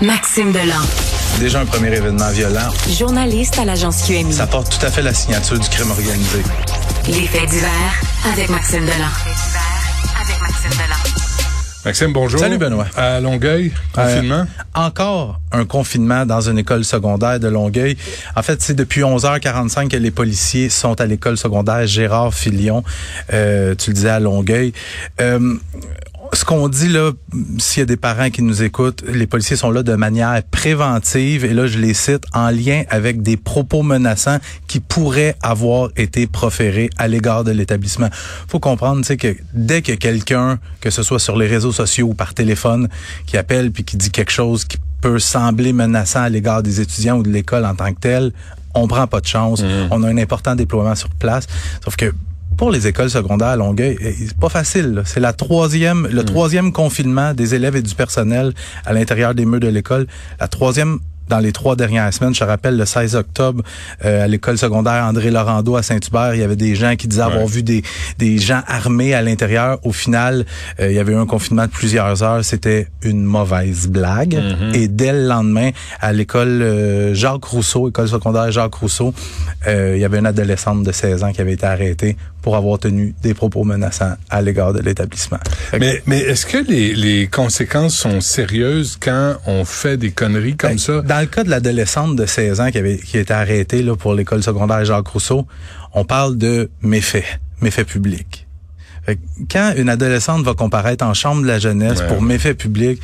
Maxime Delan. Déjà un premier événement violent. Journaliste à l'agence QMI. Ça porte tout à fait la signature du crime organisé. Les faits divers avec Maxime Delan. avec Maxime Delan. Maxime, bonjour. Salut, Benoît. À Longueuil, confinement? Euh, encore un confinement dans une école secondaire de Longueuil. En fait, c'est depuis 11h45 que les policiers sont à l'école secondaire Gérard Filion. Euh, tu le disais à Longueuil. Euh, qu'on dit là, s'il y a des parents qui nous écoutent, les policiers sont là de manière préventive et là je les cite en lien avec des propos menaçants qui pourraient avoir été proférés à l'égard de l'établissement. Faut comprendre, tu sais que dès que quelqu'un, que ce soit sur les réseaux sociaux ou par téléphone, qui appelle puis qui dit quelque chose qui peut sembler menaçant à l'égard des étudiants ou de l'école en tant que tel, on prend pas de chance. Mmh. On a un important déploiement sur place. Sauf que pour les écoles secondaires à Longueuil, c'est pas facile. C'est la troisième, le hmm. troisième confinement des élèves et du personnel à l'intérieur des murs de l'école. La troisième dans les trois dernières semaines. Je te rappelle, le 16 octobre, euh, à l'école secondaire André Laurando à Saint-Hubert, il y avait des gens qui disaient avoir vu des, des gens armés à l'intérieur. Au final, euh, il y avait eu un confinement de plusieurs heures. C'était une mauvaise blague. Mm-hmm. Et dès le lendemain, à l'école euh, Jacques Rousseau, école secondaire Jacques Rousseau, il y avait une adolescente de 16 ans qui avait été arrêtée pour avoir tenu des propos menaçants à l'égard de l'établissement. Mais, mais est-ce que les, les conséquences sont sérieuses quand on fait des conneries comme ben, ça? Dans le cas de l'adolescente de 16 ans qui, avait, qui a été arrêtée là, pour l'école secondaire Jacques Rousseau, on parle de méfaits, méfaits publics. quand une adolescente va comparaître en chambre de la jeunesse pour méfaits publics,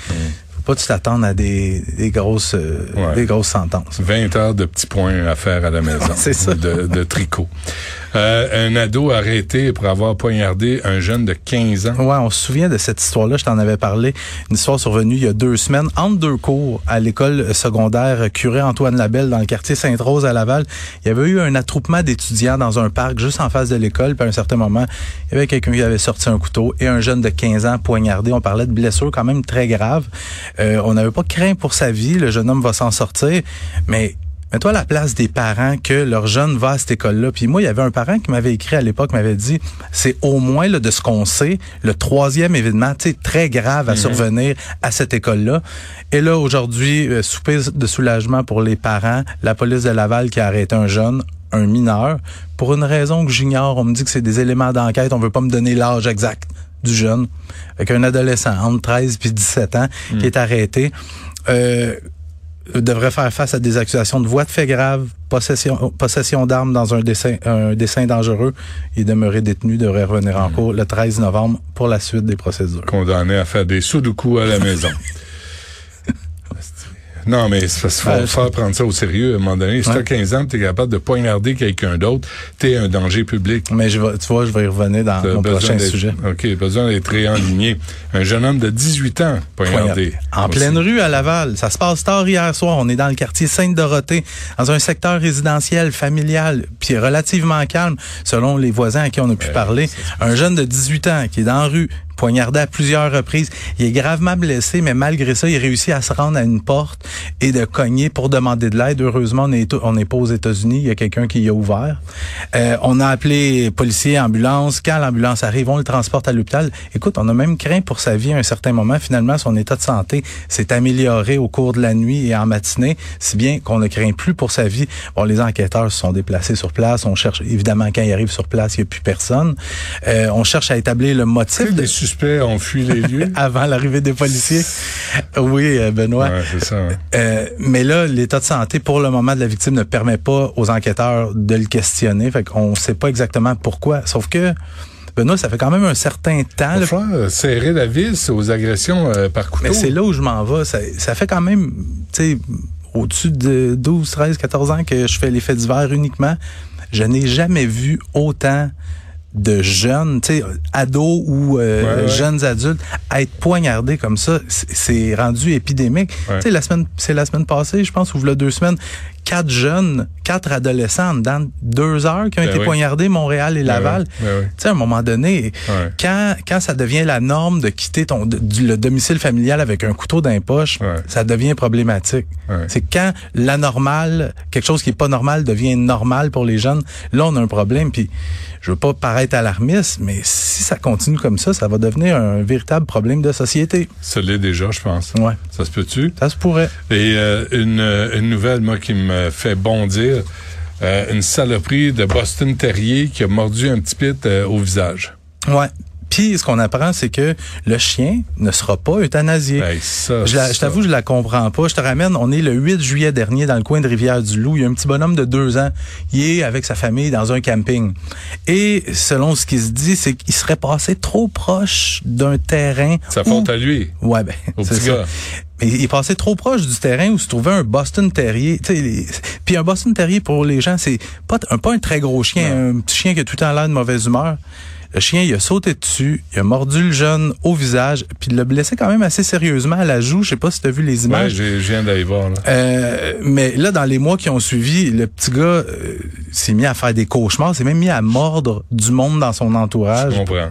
pas tu t'attendre à des, des grosses euh, des grosses sentences. 20 heures de petits points à faire à la maison. C'est ça. De, de tricot. Euh, un ado arrêté pour avoir poignardé un jeune de 15 ans. Ouais, on se souvient de cette histoire-là. Je t'en avais parlé. Une histoire survenue il y a deux semaines entre deux cours à l'école secondaire Curé Antoine Labelle dans le quartier Sainte-Rose à Laval. Il y avait eu un attroupement d'étudiants dans un parc juste en face de l'école. Puis à un certain moment, il y avait quelqu'un qui avait sorti un couteau et un jeune de 15 ans poignardé. On parlait de blessures quand même très graves. Euh, on n'avait pas craint pour sa vie. Le jeune homme va s'en sortir, mais Mets-toi à la place des parents que leur jeune va à cette école-là. Puis moi, il y avait un parent qui m'avait écrit à l'époque, m'avait dit, c'est au moins là, de ce qu'on sait, le troisième événement très grave à mhm. survenir à cette école-là. Et là, aujourd'hui, euh, souper de soulagement pour les parents, la police de Laval qui a arrêté un jeune, un mineur, pour une raison que j'ignore. On me dit que c'est des éléments d'enquête. On veut pas me donner l'âge exact du jeune. Avec un adolescent entre 13 puis 17 ans qui mhm. est arrêté. Euh, devrait faire face à des accusations de voie de fait grave, possession, possession d'armes dans un dessin, un dessin dangereux et demeuré détenu devrait revenir en hmm. cours le 13 novembre pour la suite des procédures. Condamné à faire des sudoku à la maison. Non, mais il faut, prendre ça au sérieux à un moment donné. Si tu as 15 ans, tu es capable de poignarder quelqu'un d'autre, tu es un danger public. Mais je tu vois, je vais y revenir dans mon prochain sujet. OK, besoin d'être réaligné. Un jeune homme de 18 ans poignardé. En pleine rue à Laval. Ça se passe tard hier soir. On est dans le quartier Sainte-Dorothée, dans un secteur résidentiel, familial, puis relativement calme, selon les voisins à qui on a pu parler. Un jeune de 18 ans qui est dans la rue, poignardé à plusieurs reprises. Il est gravement blessé, mais malgré ça, il réussit à se rendre à une porte et de cogner pour demander de l'aide. Heureusement, on n'est on est pas aux États-Unis. Il y a quelqu'un qui y a ouvert. Euh, on a appelé policiers, ambulance. Quand l'ambulance arrive, on le transporte à l'hôpital. Écoute, on a même craint pour sa vie à un certain moment. Finalement, son état de santé s'est amélioré au cours de la nuit et en matinée, si bien qu'on ne craint plus pour sa vie. Bon, les enquêteurs se sont déplacés sur place. On cherche, évidemment, quand ils arrivent sur place, il n'y a plus personne. Euh, on cherche à établir le motif. De suspects ont fui les lieux? Avant l'arrivée des policiers? Oui, euh, Benoît. Ouais, c'est ça. Euh, mais là, l'état de santé pour le moment de la victime ne permet pas aux enquêteurs de le questionner. Fait qu'on ne sait pas exactement pourquoi. Sauf que Benoît, ça fait quand même un certain temps. Il faut serrer la vis aux agressions euh, par couteau. Mais c'est là où je m'en vais. Ça, ça fait quand même, tu sais, au-dessus de 12, 13, 14 ans que je fais l'effet d'hiver uniquement. Je n'ai jamais vu autant de jeunes, tu sais, ados ou euh, jeunes adultes, à être poignardés comme ça, c'est rendu épidémique. Tu sais, la semaine, c'est la semaine passée, je pense, ou a deux semaines, quatre jeunes, quatre adolescents dans deux heures qui ont Ben été oui. poignardés, Montréal et Ben Laval. oui, ben oui. Tu sais, à un moment donné, Ouais. quand, quand ça devient la norme de quitter ton de- le domicile familial avec un couteau dans les poches, Ouais. ça devient problématique. Ouais. C'est quand l'anormal, quelque chose qui est pas normal devient normal pour les jeunes, là on a un problème. Puis je veux pas paraître alarmiste, mais si ça continue comme ça, ça va devenir un véritable problème de société. Ça l'est déjà, je pense. Ouais, Ça se peut-tu? ça se pourrait. Et euh, une, euh, une nouvelle, moi, qui me fait bondir, euh, une saloperie de Boston Terrier qui a mordu un petit pit euh, au visage. Ouais. Puis ce qu'on apprend, c'est que le chien ne sera pas euthanasié. Ça, Je, la- je t'avoue, je la comprends pas. Je te ramène, on est le 8 juillet dernier dans le coin de Rivière-du-Loup. Il y a un petit bonhomme de deux ans. Il est avec sa famille dans un camping. Et selon ce qui se dit, c'est qu'il serait passé trop proche d'un terrain. Ça où- faute à lui, Ouais, ben, au petit ça. gars. Mais il passé trop proche du terrain où se trouvait un Boston Terrier. Puis un Boston Terrier, pour les gens, c'est pas un, pas un très gros chien, un petit chien qui a tout le temps l'air de mauvaise humeur. Le chien, il a sauté dessus, il a mordu le jeune au visage, puis il l'a blessé quand même assez sérieusement à la joue. Je sais pas si tu as vu les Ouais, images. j'ai- je viens d'aller voir. Là. Euh, mais là, dans les mois qui ont suivi, le petit gars euh, s'est mis à faire des cauchemars, s'est même mis à mordre du monde dans son entourage. Je comprends.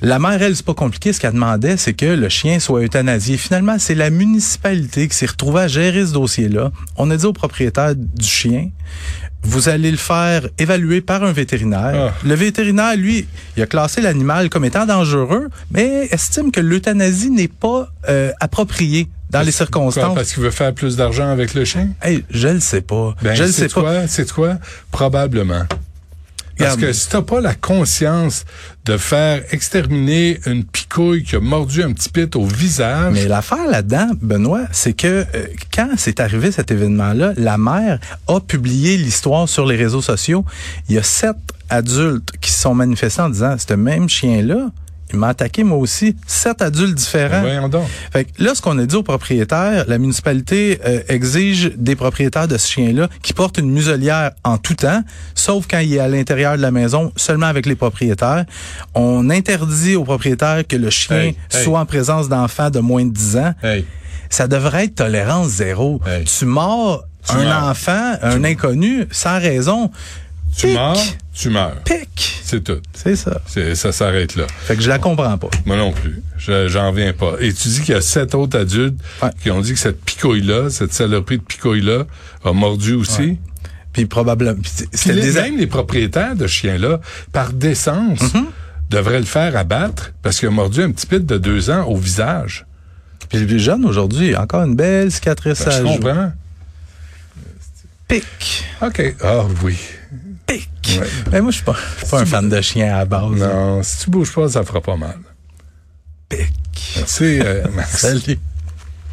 La mère, elle, c'est pas compliqué. Ce qu'elle demandait, c'est que le chien soit euthanasié. Finalement, c'est la municipalité qui s'est retrouvée à gérer ce dossier-là. On a dit au propriétaire du chien, vous allez le faire évaluer par un vétérinaire. Ah. Le vétérinaire, lui, il a classé l'animal comme étant dangereux, mais estime que l'euthanasie n'est pas euh, appropriée dans les Quoi, circonstances. parce qu'il veut faire plus d'argent avec le chien? Hey, je le sais pas. Ben, je le c'est sais pas. quoi? C'est quoi? Probablement. Parce que si t'as pas la conscience de faire exterminer une picouille qui a mordu un petit pit au visage, Mais l'affaire là-dedans, Benoît, c'est que euh, quand c'est arrivé cet événement-là, la mère a publié l'histoire sur les réseaux sociaux. Il y a sept adultes qui se sont manifestés en disant, ce même chien-là, il m'a attaqué moi aussi. Sept adultes différents. voyons donc. Fait que là, ce qu'on a dit aux propriétaires, la municipalité euh, exige des propriétaires de ce chien-là qui portent une muselière en tout temps, sauf quand il est à l'intérieur de la maison, seulement avec les propriétaires. On interdit aux propriétaires que le chien Hey, hey. soit en présence d'enfants de moins de 10 ans. Hey, Ça devrait être tolérance zéro. Tu mords Tu un mords. enfant, un inconnu, sans raison. Tu Pic. meurs, tu meurs. Pic! C'est tout. C'est ça. C'est- Ça s'arrête là. Fait que je la comprends pas. Moi non plus. Je- J'en viens pas. Et tu dis qu'il y a sept autres adultes Ouais. qui ont dit que cette picouille-là, cette saloperie de picouille-là, a mordu aussi. Ouais. Puis probablement. puis les, des même les propriétaires de chiens-là, par décence, Mm-hmm. devraient le faire abattre parce qu'il a mordu un petit pit de deux ans au visage. Puis le jeune aujourd'hui, encore une belle cicatrice Ben, à je comprends. Pic. OK. Ah oui. Ouais. Mais moi, je suis pas, je suis pas un fan de chien à la base. Non, si tu bouges pas, ça fera pas mal. Pic. Tu sais, euh, Salut.